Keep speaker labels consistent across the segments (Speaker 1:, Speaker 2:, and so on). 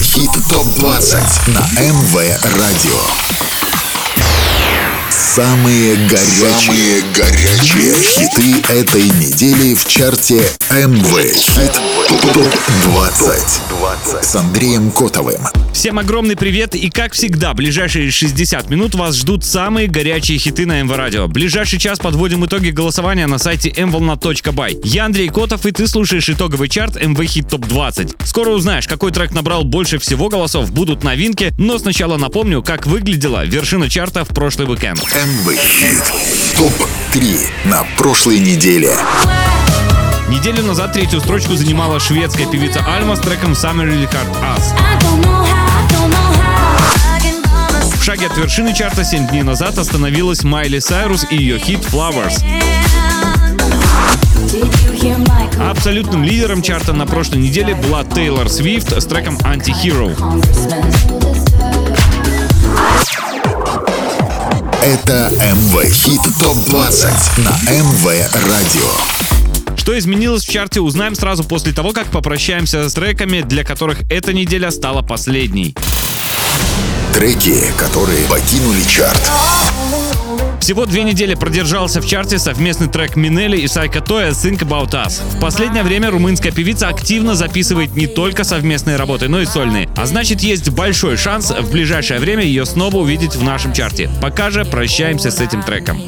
Speaker 1: Хит ТОП-20 на МВ Радио. Самые горячие, Самые горячие хиты этой недели в чарте МВ Хит ТОП-20 с Андреем Котовым.
Speaker 2: Всем огромный привет и как всегда, ближайшие 60 минут вас ждут самые горячие хиты на МВ Радио. Ближайший час подводим итоги голосования на сайте mvolna.by. Я Андрей Котов и ты слушаешь итоговый чарт МВ Хит Топ 20. Скоро узнаешь, какой трек набрал больше всего голосов, будут новинки, но сначала напомню, как выглядела вершина чарта в прошлый уикенд.
Speaker 1: МВ Хит ТОП-3 на прошлой неделе.
Speaker 2: Неделю назад третью строчку занимала шведская певица Альма с треком Summer Really Hard Us. В шаге от вершины чарта 7 дней назад остановилась Майли Сайрус и ее хит Flowers. Абсолютным лидером чарта на прошлой неделе была Тейлор Свифт с треком Anti-Hero.
Speaker 1: Это МВ Хит ТОП-20 на МВ Радио.
Speaker 2: Что изменилось в чарте, узнаем сразу после того, как попрощаемся с треками, для которых эта неделя стала последней.
Speaker 1: Треки, которые покинули чарт.
Speaker 2: Всего две недели продержался в чарте совместный трек Минели и Сайка Тоя «Think About Us». В последнее время румынская певица активно записывает не только совместные работы, но и сольные. А значит, есть большой шанс в ближайшее время ее снова увидеть в нашем чарте. Пока же прощаемся с этим треком.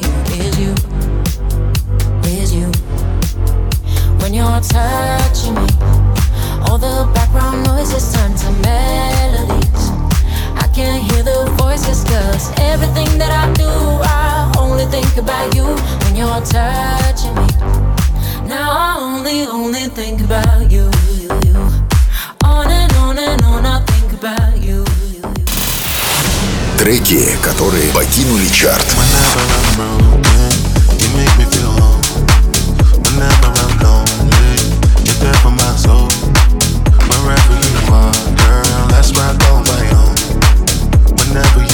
Speaker 3: Cause everything that I do, I only think about you when you're touching me. Now I only, only think about you. you, you. On and on and on, I think about you. you, you.
Speaker 1: Треки, которые покинули чарт.
Speaker 4: Whenever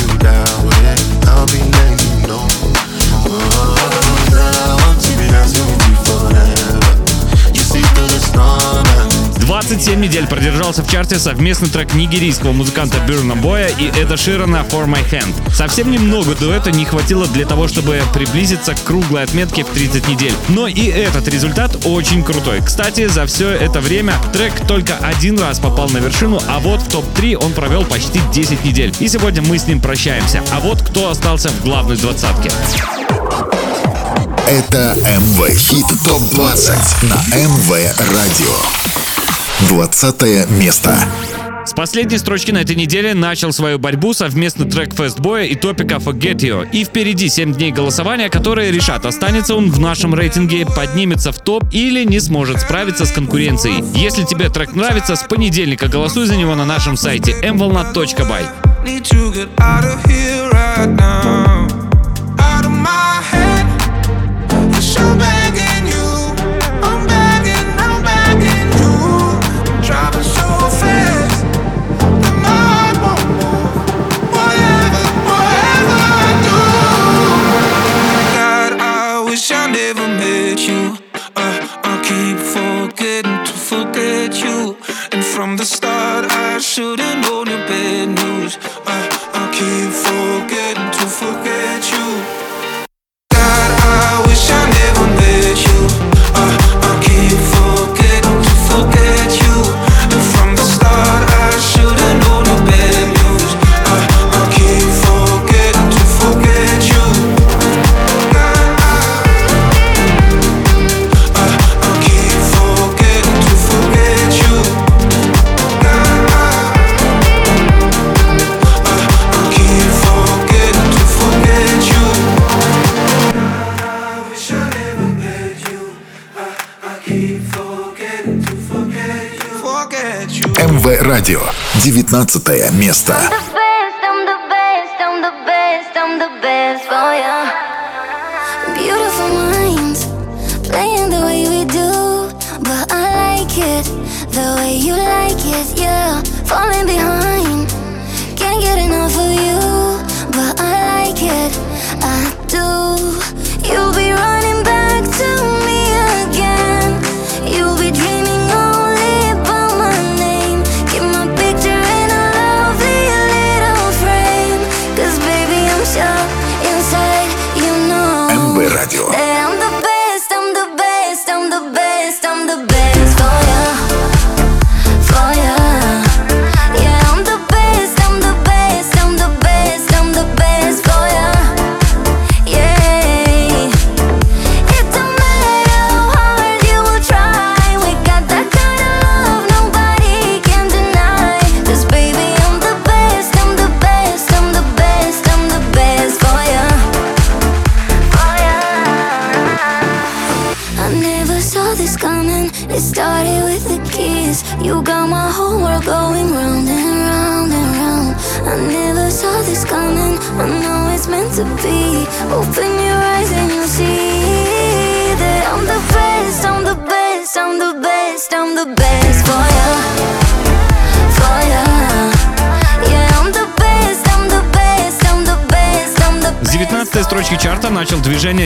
Speaker 2: 27 недель продержался в чарте совместный трек нигерийского музыканта Бюрна Боя и Эда Ширана «For My Hand». Совсем немного дуэта не хватило для того, чтобы приблизиться к круглой отметке в 30 недель. Но и этот результат очень крутой. Кстати, за все это время трек только один раз попал на вершину, а вот в топ-3 он провел почти 10 недель. И сегодня мы с ним прощаемся. А вот кто остался в главной двадцатке.
Speaker 1: Это МВ Хит ТОП-20 на МВ Радио. 20 место.
Speaker 2: С последней строчки на этой неделе начал свою борьбу совместный трек Фестбоя и топика Forget You. И впереди 7 дней голосования, которые решат, останется он в нашем рейтинге, поднимется в топ или не сможет справиться с конкуренцией. Если тебе трек нравится, с понедельника голосуй за него на нашем сайте mvolna.by.
Speaker 5: Need to get out of here right now.
Speaker 1: Радио. 19 место.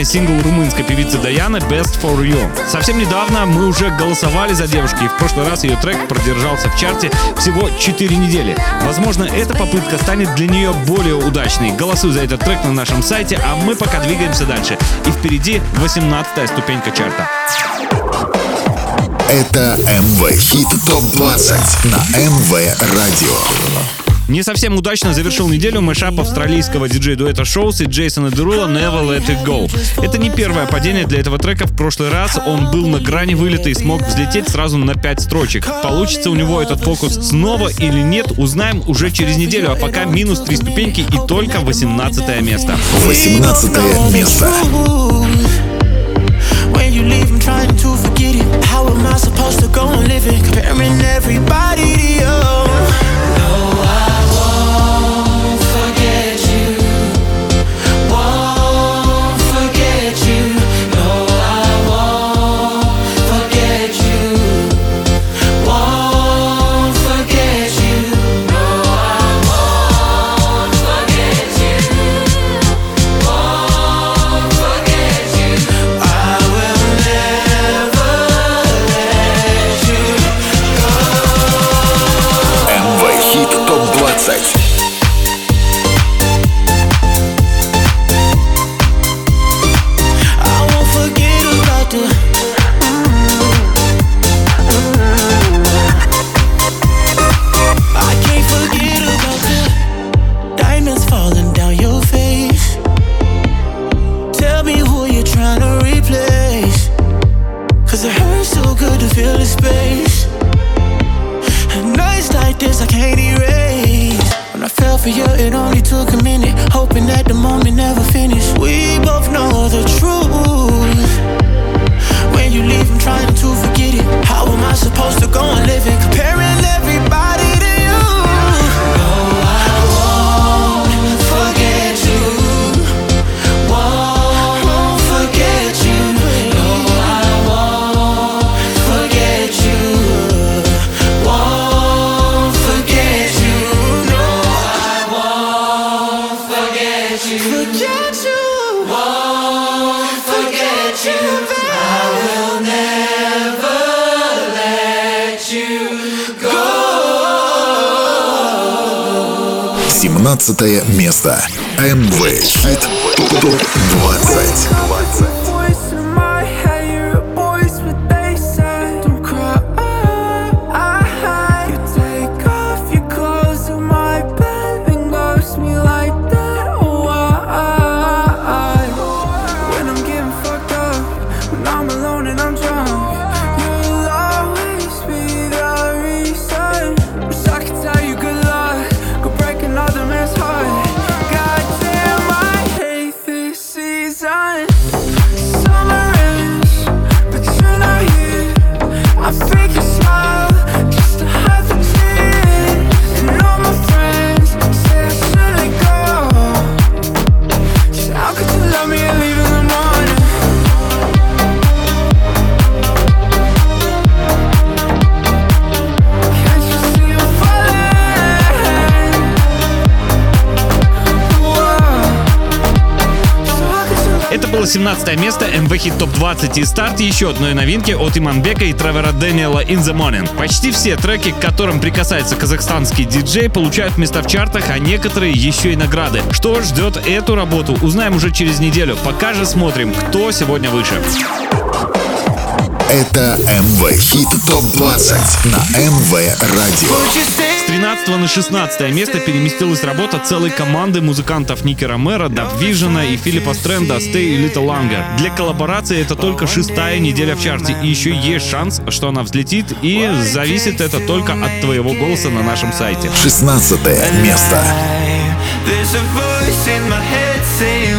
Speaker 2: Сингл румынской певицы Даяны «Best for You». Совсем недавно мы уже голосовали за девушки, и в прошлый раз ее трек продержался в чарте всего 4 недели. Возможно, эта попытка станет для нее более удачной. Голосуй за этот трек на нашем сайте, а мы пока двигаемся дальше. И впереди 18 ступенька чарта.
Speaker 1: Это МВ Хит ТОП-20 на МВ Радио.
Speaker 2: Не совсем удачно завершил неделю мэшап австралийского диджей-дуэта Шоус и Джейсона Дерула «Never Let It Go». Это не первое падение для этого трека. В прошлый раз он был на грани вылета и смог взлететь сразу на 5 строчек. Получится у него этот фокус снова или нет, узнаем уже через неделю. А пока минус 3 ступеньки и только 18 место.
Speaker 1: 18 место.
Speaker 6: When you leave, I'm trying to forget it. How am I supposed to go on living? Comparing everybody to you.
Speaker 1: 17 место. МВ Хит ТОП-20.
Speaker 2: 17 место МВ Хит Топ 20 и старт еще одной новинки от Иманбека и Тревора Дэниела In The Morning. Почти все треки, к которым прикасается казахстанский диджей, получают места в чартах, а некоторые еще и награды. Что ждет эту работу, узнаем уже через неделю. Пока же смотрим, кто сегодня выше.
Speaker 1: Это МВ Хит ТОП-20 на МВ Радио.
Speaker 2: С 13 на 16 место переместилась работа целой команды музыкантов Ники Ромеро, Даб Вижена и Филиппа Стрэнда «Stay a Little Longer». Для коллаборации это только шестая неделя в чарте, и еще есть шанс, что она взлетит, и зависит это только от твоего голоса на нашем сайте.
Speaker 1: 16 место.
Speaker 6: There's a voice in my head saying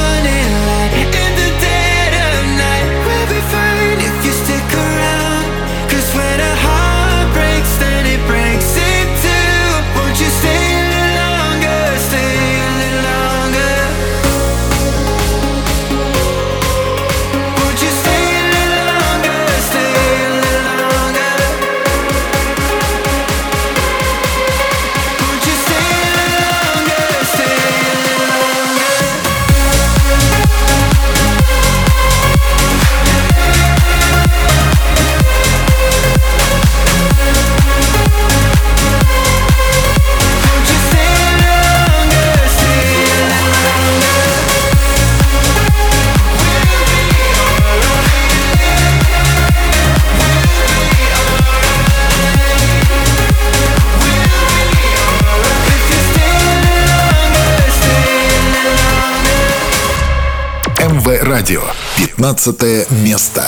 Speaker 1: 15 место.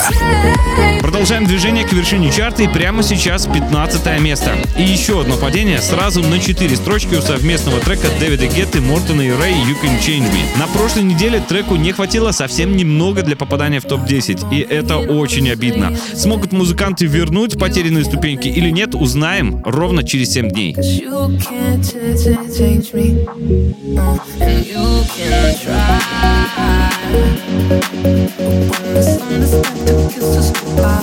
Speaker 2: Продолжаем движение к вершине чарта и прямо сейчас 15 место. И еще одно падение сразу на 4 строчки у совместного трека Дэвида Гетты, Мортона и Рэй «You Can Change Me». На прошлой неделе треку не хватило совсем немного для попадания в топ-10, и это очень обидно. Смогут музыканты вернуть потерянные ступеньки или нет, узнаем ровно через 7 дней.
Speaker 3: When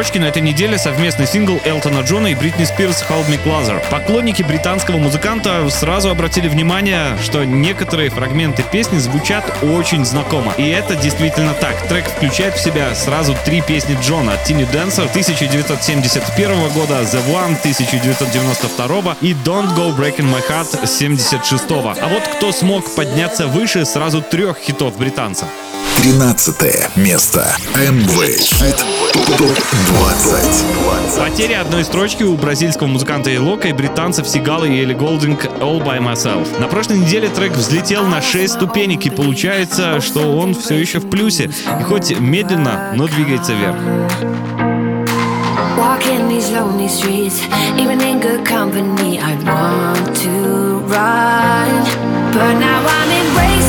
Speaker 2: строчки на этой неделе совместный сингл Элтона Джона и Бритни Спирс «Hold Me Closer». Поклонники британского музыканта сразу обратили внимание, что некоторые фрагменты песни звучат очень знакомо. И это действительно так. Трек включает в себя сразу три песни Джона. «Tiny Dancer» 1971 года, «The One» 1992 и «Don't Go Breaking My Heart» 76 -го. А вот кто смог подняться выше сразу трех хитов британцев.
Speaker 1: 13 место. МВ Хит ТОП-20.
Speaker 2: Потеря одной строчки у бразильского музыканта Элока и британцев Сигала и Элли Голдинг «All By Myself». На прошлой неделе трек взлетел на 6 ступенек, и получается, что он все еще в плюсе. И хоть медленно, но двигается вверх.
Speaker 7: Walking these lonely streets, even in good company, I want to run. But now I'm embracing the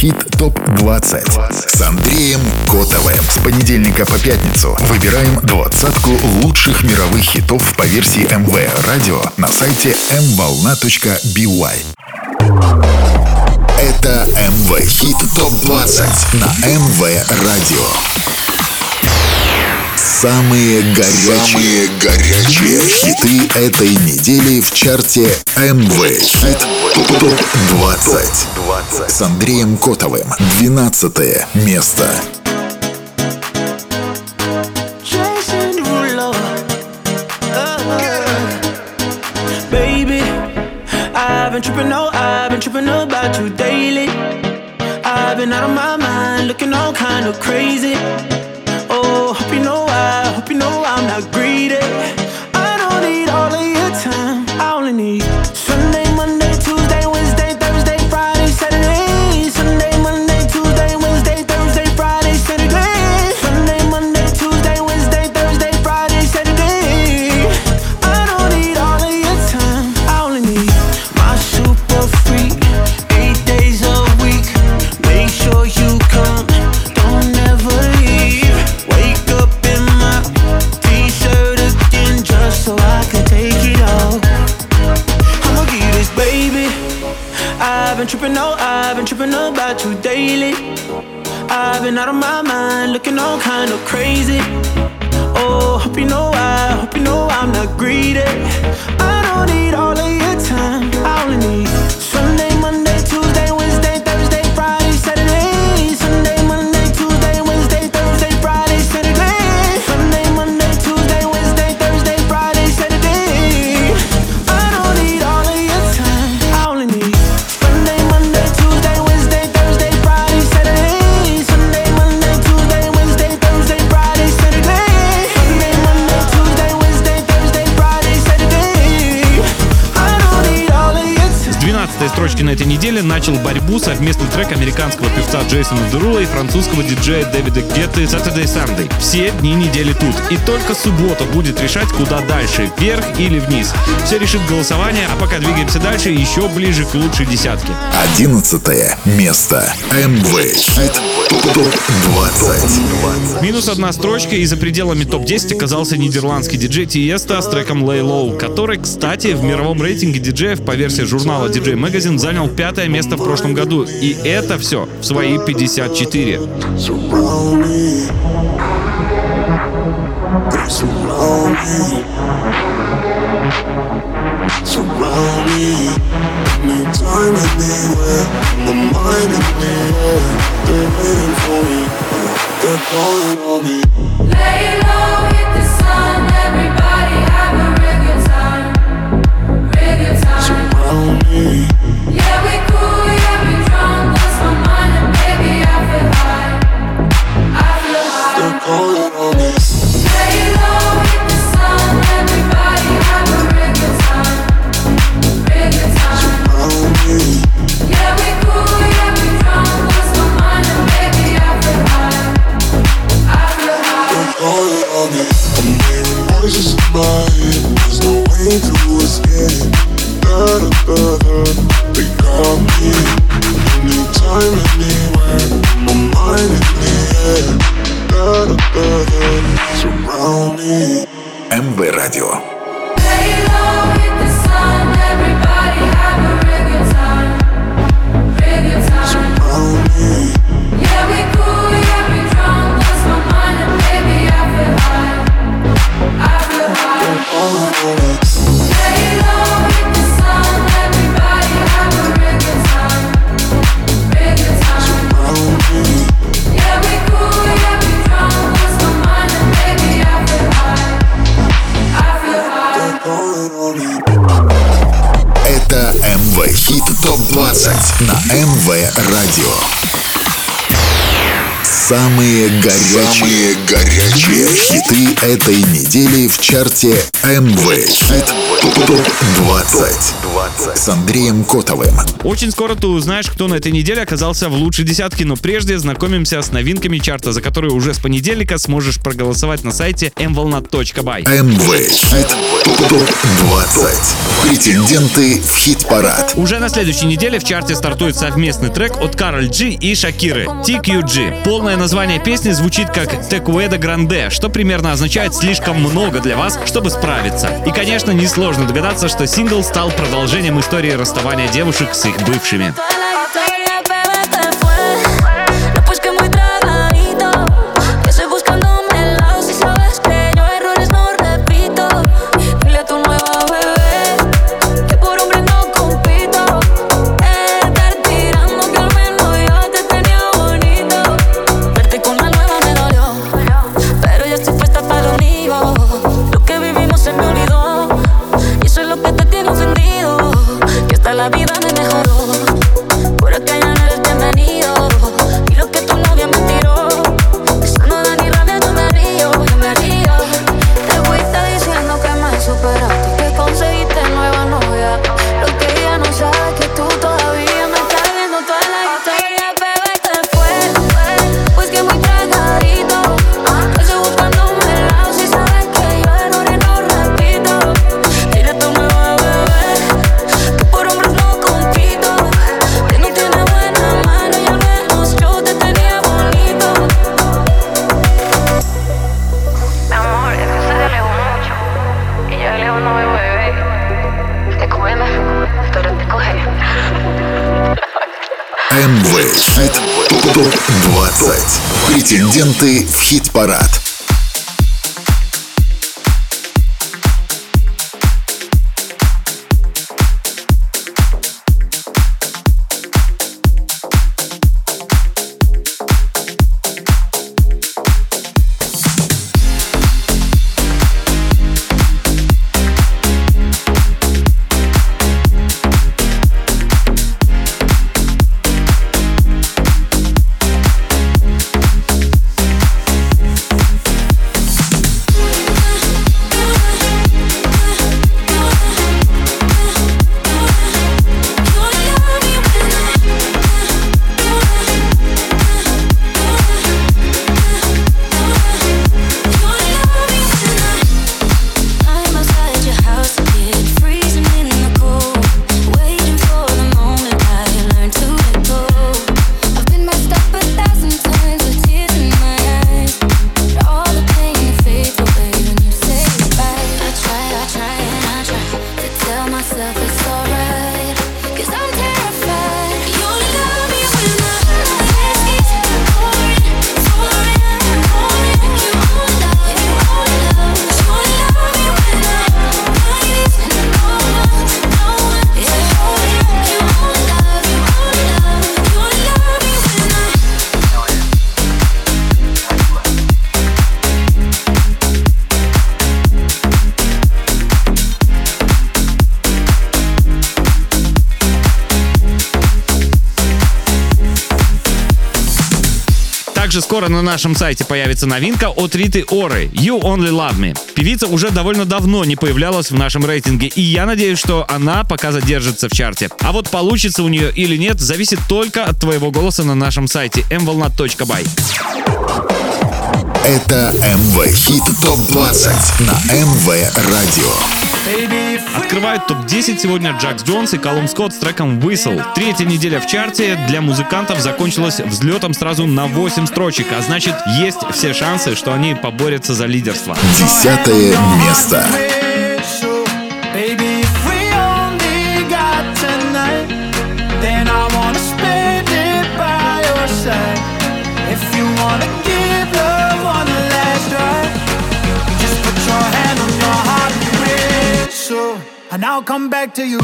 Speaker 1: Хит ТОП-20 с Андреем Котовым. С понедельника по пятницу выбираем двадцатку лучших мировых хитов по версии МВ Радио на сайте mvolna.by. Это МВ Хит ТОП-20 на МВ Радио. Самые горячие, Самые горячие хиты этой недели в чарте МВ Хит ТОП-20 с Андреем Котовым. 12 место.
Speaker 6: Jason Derulo. Baby, I've been tripping, no, I've been tripping about you daily. I've been out of my mind, looking all kind of crazy.
Speaker 2: американского Джейсона Дерула и французского диджея Дэвида Гетты Saturday Sunday. Все дни недели тут. И только суббота будет решать, куда дальше, вверх или вниз. Все решит голосование, а пока двигаемся дальше, еще ближе к лучшей десятке.
Speaker 1: Одиннадцатое место. МВ 20.
Speaker 2: Минус одна строчка, и за пределами топ-10 оказался нидерландский диджей Тиеста с треком Lay Low, который, кстати, в мировом рейтинге диджеев по версии журнала DJ Magazine занял пятое место в прошлом году. И это все в свои 54.
Speaker 3: Lay low, hit the sun
Speaker 1: МВ Радио 20 на МВ Радио. Самые горячие, Самые горячие хиты этой недели в чарте МВ. Топ-20 с Андреем Котовым.
Speaker 2: Очень скоро ты узнаешь, кто на этой неделе оказался в лучшей десятке, но прежде знакомимся с новинками чарта, за которые уже с понедельника сможешь проголосовать на сайте mvolna.by.
Speaker 1: МВ. Топ-20. Претенденты в хит-парад.
Speaker 2: Уже на следующей неделе в чарте стартует совместный трек от Кароль Джи и Шакиры. TQG. Полное название песни звучит как «Текуэда Гранде», что примерно означает «слишком много для вас, чтобы справиться». И, конечно, несложно догадаться, что сингл стал продолжением истории расставания девушек с их бывшими.
Speaker 1: хит-парад.
Speaker 3: Также скоро на нашем сайте появится новинка от Риты Оры «You Only Love Me». Певица уже довольно давно не появлялась в нашем рейтинге, и я надеюсь, что она пока задержится в чарте. А вот получится у нее или нет, зависит только от твоего голоса на нашем сайте mvolna.by.
Speaker 1: Это МВ Хит ТОП-20 на МВ Радио.
Speaker 3: Открывают топ-10 сегодня Джакс Джонс и Колум Скотт с треком Whistle. Третья неделя в чарте для музыкантов закончилась взлетом сразу на 8 строчек, а значит есть все шансы, что они поборются за лидерство.
Speaker 1: Десятое место.
Speaker 8: I'll come back to you.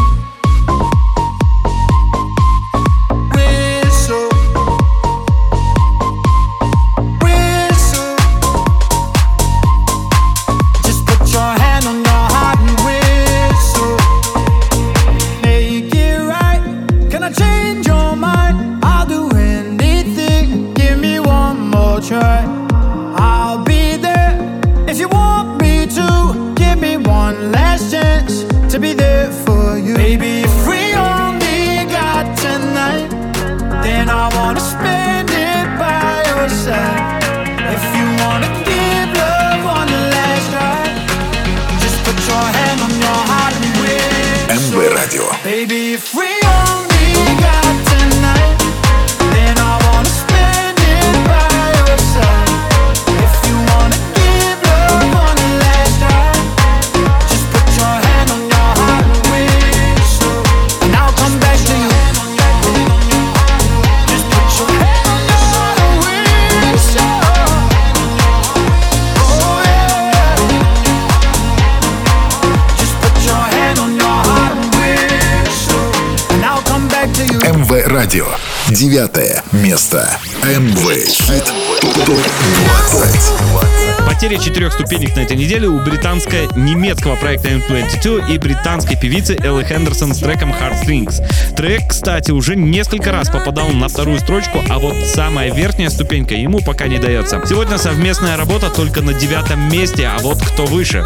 Speaker 3: M22 и британской певицы Эллы Хендерсон с треком Heartstrings. Трек, кстати, уже несколько раз попадал на вторую строчку, а вот самая верхняя ступенька ему пока не дается. Сегодня совместная работа только на девятом месте, а вот кто выше.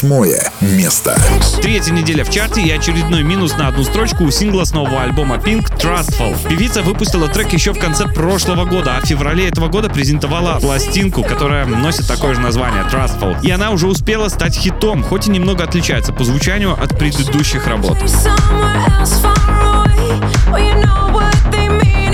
Speaker 1: Восьмое место.
Speaker 3: Третья неделя в чарте и очередной минус на одну строчку у сингла с нового альбома Pink Trustful. Певица выпустила трек еще в конце прошлого года, а в феврале этого года презентовала пластинку, которая носит такое же название Trustful. И она уже успела стать хитом, хоть и немного отличается по звучанию от предыдущих работ.
Speaker 9: Somewhere else far away, where you know what they mean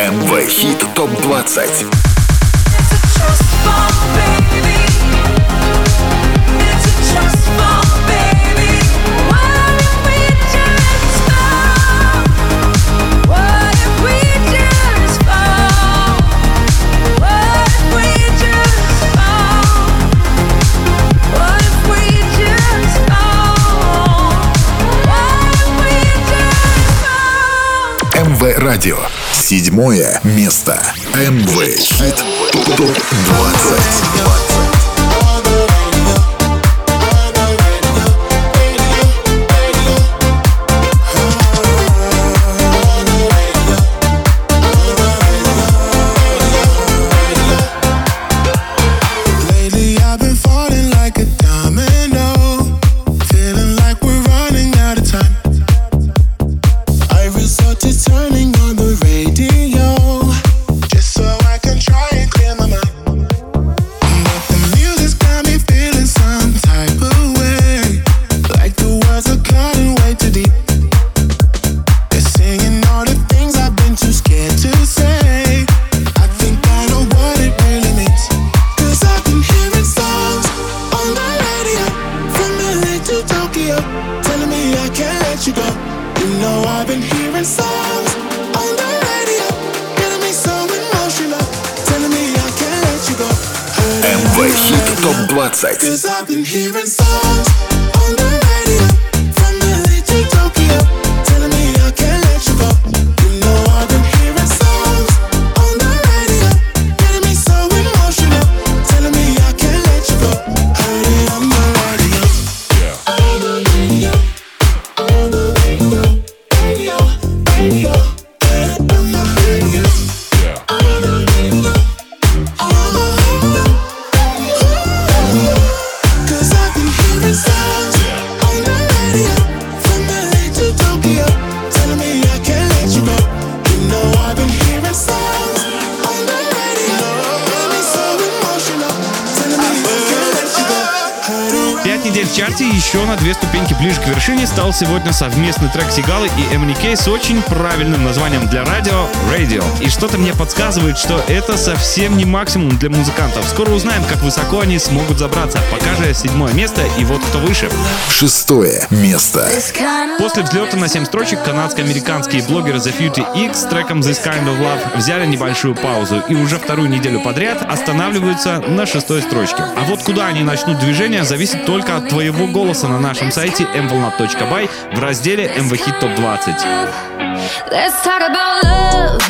Speaker 4: МВ Хит
Speaker 3: Топ 20.
Speaker 4: МВ Радио. Седьмое место. Amway. Топ-20.
Speaker 2: стал сегодня совместный трек Сигалы и MNK с очень правильным названием для радио Radio. И что-то мне подсказывает, что это совсем не максимум для музыкантов. Скоро узнаем, как высоко они смогут забраться. Пока же седьмое место и вот кто выше.
Speaker 4: Шестое место.
Speaker 2: После взлета на 7 строчек канадско-американские блогеры The Futy X с треком This Kind of Love взяли небольшую паузу и уже вторую неделю подряд останавливаются на шестой строчке. А вот куда они начнут движение, зависит только от твоего голоса на нашем сайте mvolna.com
Speaker 3: Let's talk about love.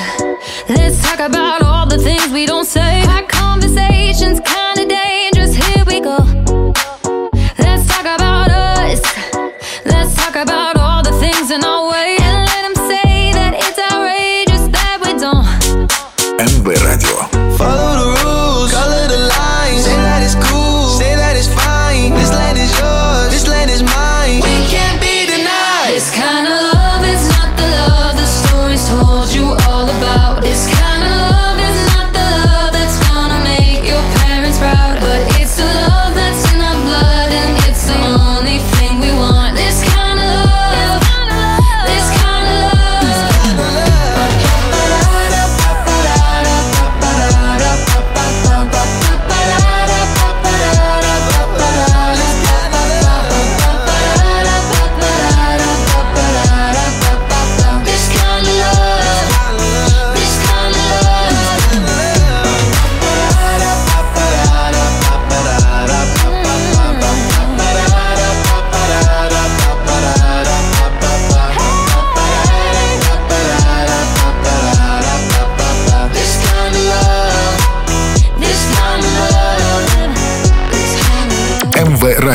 Speaker 3: Let's talk about all the things we don't say. Our conversations kinda dangerous. Here we go. Let's talk about us. Let's talk about all the things in our way. And let them say that it's outrageous that we don't.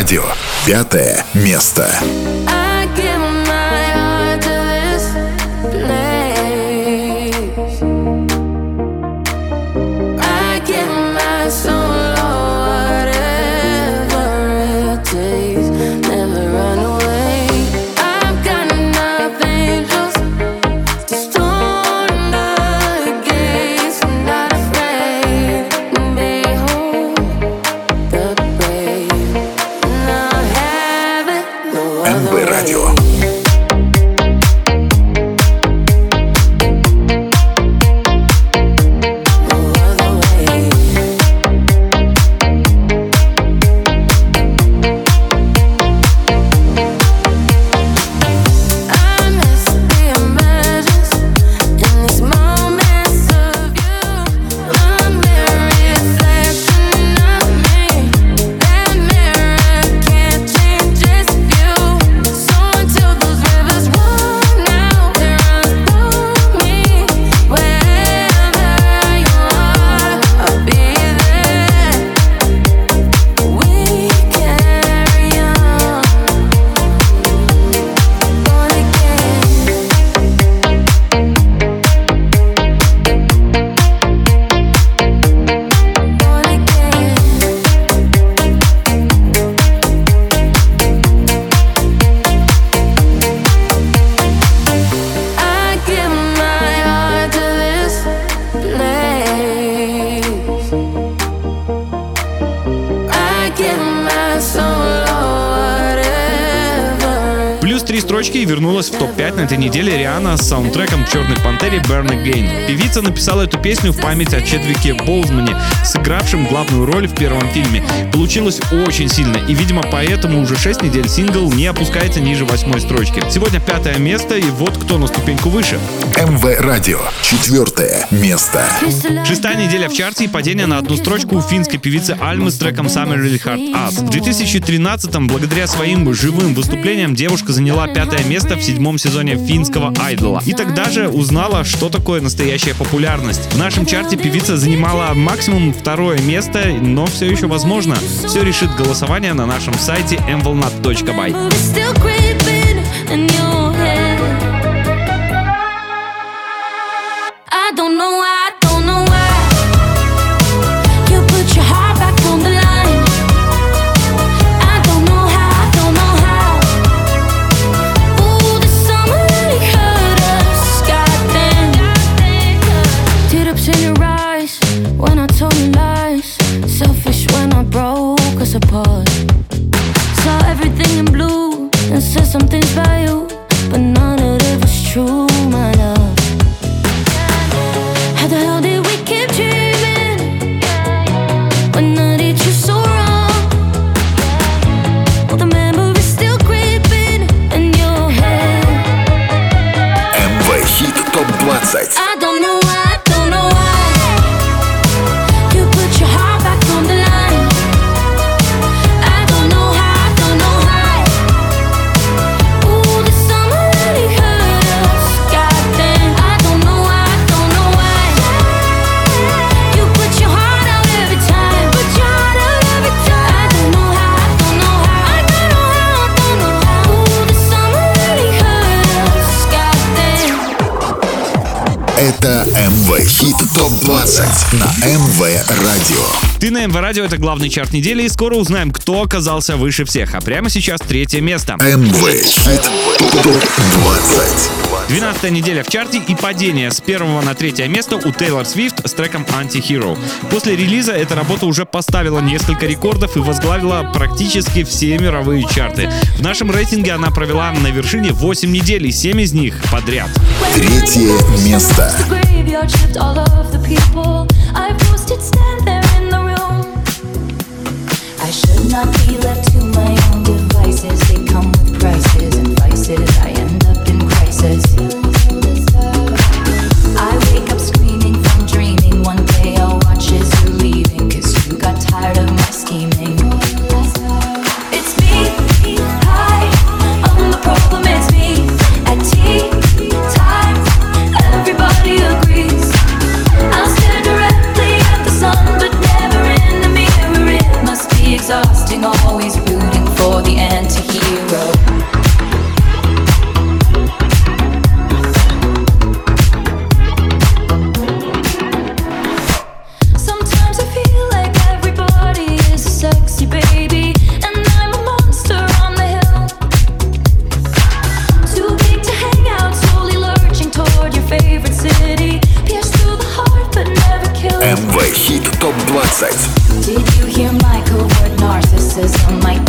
Speaker 4: Радио.
Speaker 3: Пятое место.
Speaker 2: И вернулась в топ-5 на этой неделе Риана с саундтреком «Черной пантере» Burn Again. Певица написала эту песню в память о Чедвике Боузмане, сыгравшем главную роль в первом фильме. Получилось очень сильно, и, видимо, поэтому уже 6 недель сингл не опускается ниже восьмой строчки. Сегодня пятое место, и вот кто на ступеньку выше.
Speaker 3: МВ радио. Четвертое место.
Speaker 2: Шестая неделя в чарте и падение на одну строчку у финской певицы Альмы с треком Summer Really Hard Us. В 2013-м, благодаря своим живым выступлениям, девушка заняла пятое место в седьмом сезоне финского айдола. И тогда же узнала, что такое настоящая популярность. В нашем чарте певица занимала максимум второе место, но все еще возможно. Все решит голосование на нашем сайте mvolnat.by.
Speaker 1: I don't know why, pause. Saw everything in blue and said some things about you, but none of it was true, my love. How the hell did we keep dreaming when I did you so wrong? Well, the memory's still creeping in your head. MV Hit
Speaker 3: Top 20. Хит топ-20 на МВ радио.
Speaker 2: Ты на МВ Радио, это главный чарт недели, и скоро узнаем, кто оказался выше всех. А прямо сейчас третье место.
Speaker 3: МВ хит топ-20.
Speaker 2: 12 неделя в чарте и падение с первого на третье место у Тейлор Свифт с треком Anti-Hero. После релиза эта работа уже поставила несколько рекордов и возглавила практически все мировые чарты. В нашем рейтинге она провела на вершине 8 недель и 7 из них подряд.
Speaker 3: Третье место.
Speaker 1: I
Speaker 10: should not be left to my own devices. They come with prices princess. Did you hear Michael word narcissism? Like-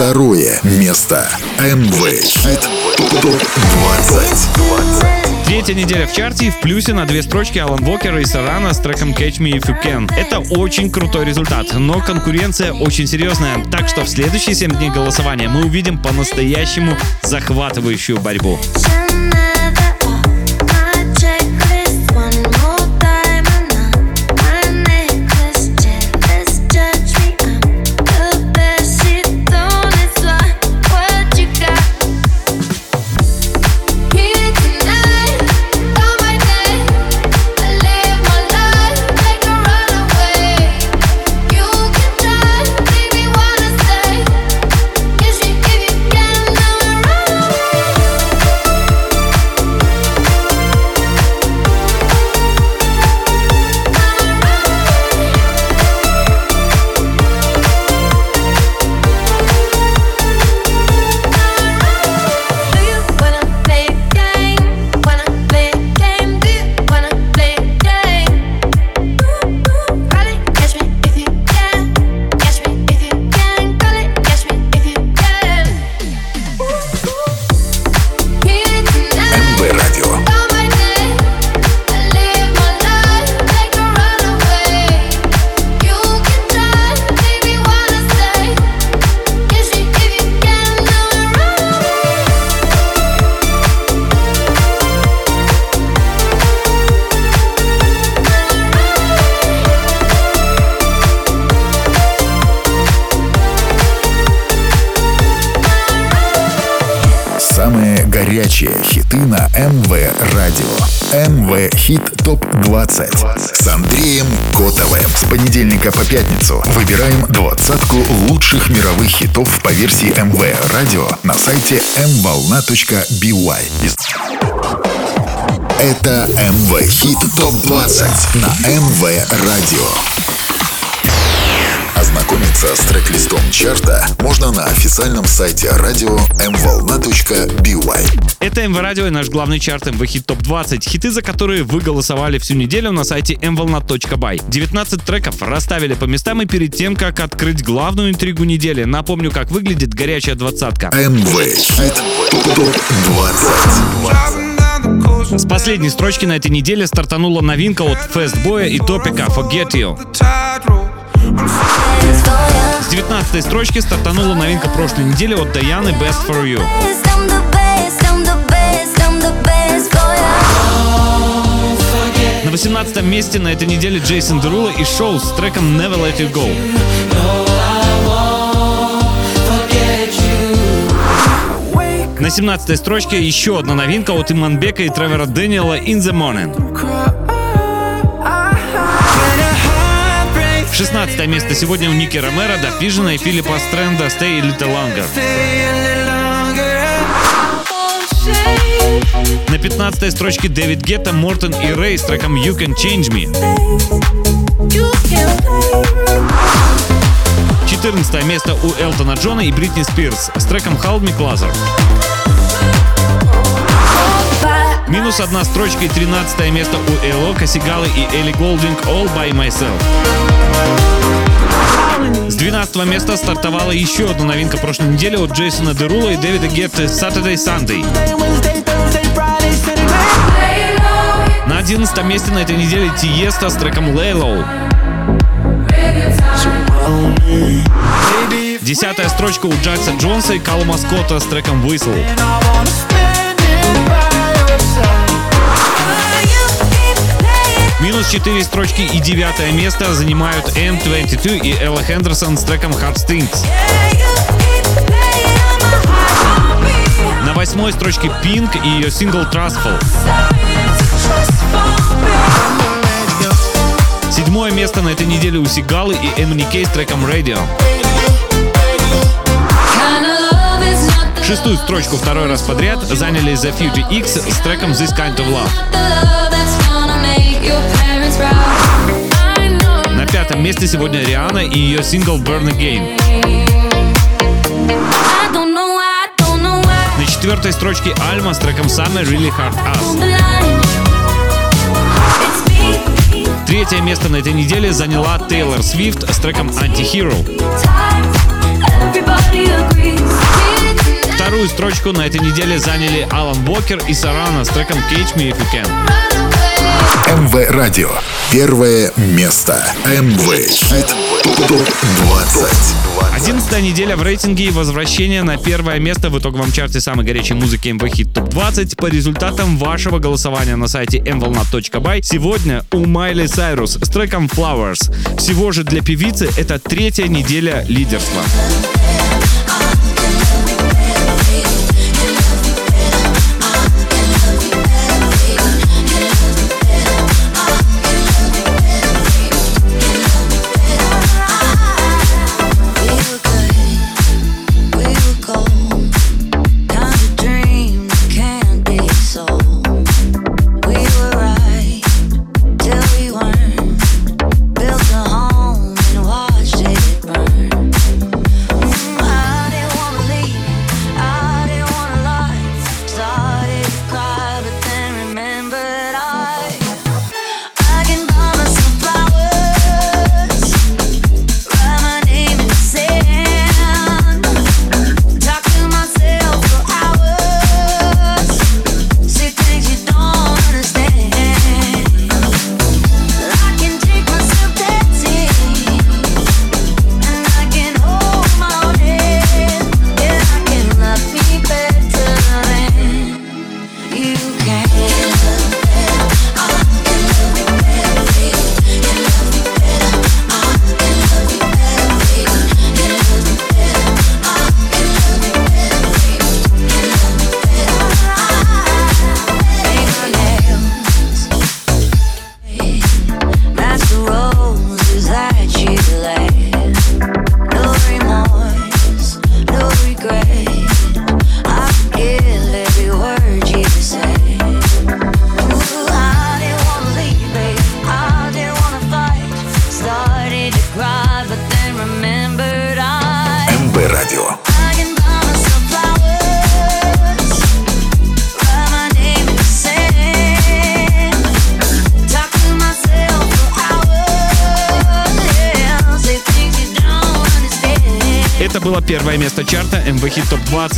Speaker 1: Второе место. МВ Хит ТОП 20.
Speaker 2: Третья неделя в чарте и в плюсе на две строчки Алан Вокера и Сарана с треком Catch Me If You Can. Это очень крутой результат, но конкуренция очень серьезная, так что в следующие 7 дней голосования мы увидим по-настоящему захватывающую борьбу.
Speaker 1: Горячие хиты на МВ Радио. МВ Хит ТОП 20 с Андреем Котовым. С понедельника по пятницу выбираем двадцатку лучших мировых хитов по версии МВ Радио на сайте mvolna.by. Это МВ Хит ТОП 20 на МВ Радио. Ознакомиться с трек-листом чарта можно на официальном сайте радио mvolna.by.
Speaker 2: Это МВ Радио и наш главный чарт МВ Хит Топ 20. Хиты, за которые вы голосовали всю неделю на сайте mvolna.by. 19 треков расставили по местам и перед тем, как открыть главную интригу недели, напомню, как выглядит горячая двадцатка.
Speaker 1: МВ Хит ТОП 20.
Speaker 5: Driving down the coast,
Speaker 2: С последней строчки на этой неделе стартанула новинка от Фестбоя и Топика Forget You. С 19 строчки стартанула новинка прошлой недели от Даяны best for you. На 18 месте на этой неделе Джейсон Дерула и Шоу с треком Never Let You Go. На 17 строчке еще одна новинка от Иманбека и Тревора Дэниела In The Morning. 16 место сегодня у Ники Ромеро, Дафижина и Филиппа Стрэнда «Stay a Little Longer». На 15 строчке Дэвид Гетта, Мортон и Рэй с треком «You Can Change Me». 14 место у Элтона Джона и Бритни Спирс с треком «Hold Me Closer». Минус одна строчка и 13 место у Эло, Косигалы и Элли Голдинг «All By Myself». С 12 места стартовала еще одна новинка прошлой недели от Джейсона Дерула и Дэвида Гетты «Saturday Sunday». На 11 месте на этой неделе Тиеста с треком «Lay Low». Десятая строчка у Джакса Джонса и Калума Скотта с треком «Whistle». Минус 4 строчки и девятое место занимают M22 и Элла Хендерсон с треком Hot Stinks. На восьмой строчке Pink и ее сингл Trustful. Седьмое место на этой неделе у Сигалы и MNK с треком Radio. Шестую строчку второй раз подряд заняли The Future X с треком This Kind of Love. На пятом месте сегодня Риана и ее сингл Burn Again. На четвертой строчке Альма с треком Summer Really Hard Us. Третье место на этой неделе заняла Тейлор Свифт с треком Anti-Hero. Вторую строчку на этой неделе заняли Алан Бокер и Сарана с треком Catch Me If You Can.
Speaker 11: МВ Радио. Первое место. МВ Хит ТОП-20.
Speaker 2: Одиннадцатая неделя в рейтинге и возвращение на первое место в итоговом чарте самой горячей музыки МВ Хит Топ 20 по результатам вашего голосования на сайте mvolna.by. Сегодня у Майли Сайрус с треком Flowers. Всего же для певицы это третья неделя лидерства.
Speaker 11: МВ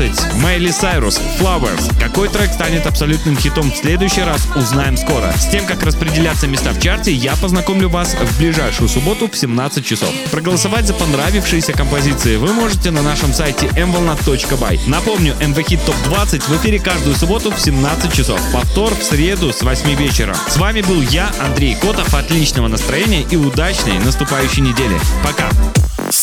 Speaker 2: 11. Майли Сайрус, Flowers. Какой трек станет абсолютным хитом в следующий раз, узнаем скоро. С тем, как распределятся места в чарте, я познакомлю вас в ближайшую субботу в 17 часов. Проголосовать за понравившиеся композиции вы можете на нашем сайте mvolna.by. Напомню, MVHit Top 20 в эфире каждую субботу в 17 часов. Повтор в среду с 8 вечера. С вами был я, Андрей Котов. Отличного настроения и удачной наступающей недели. Пока!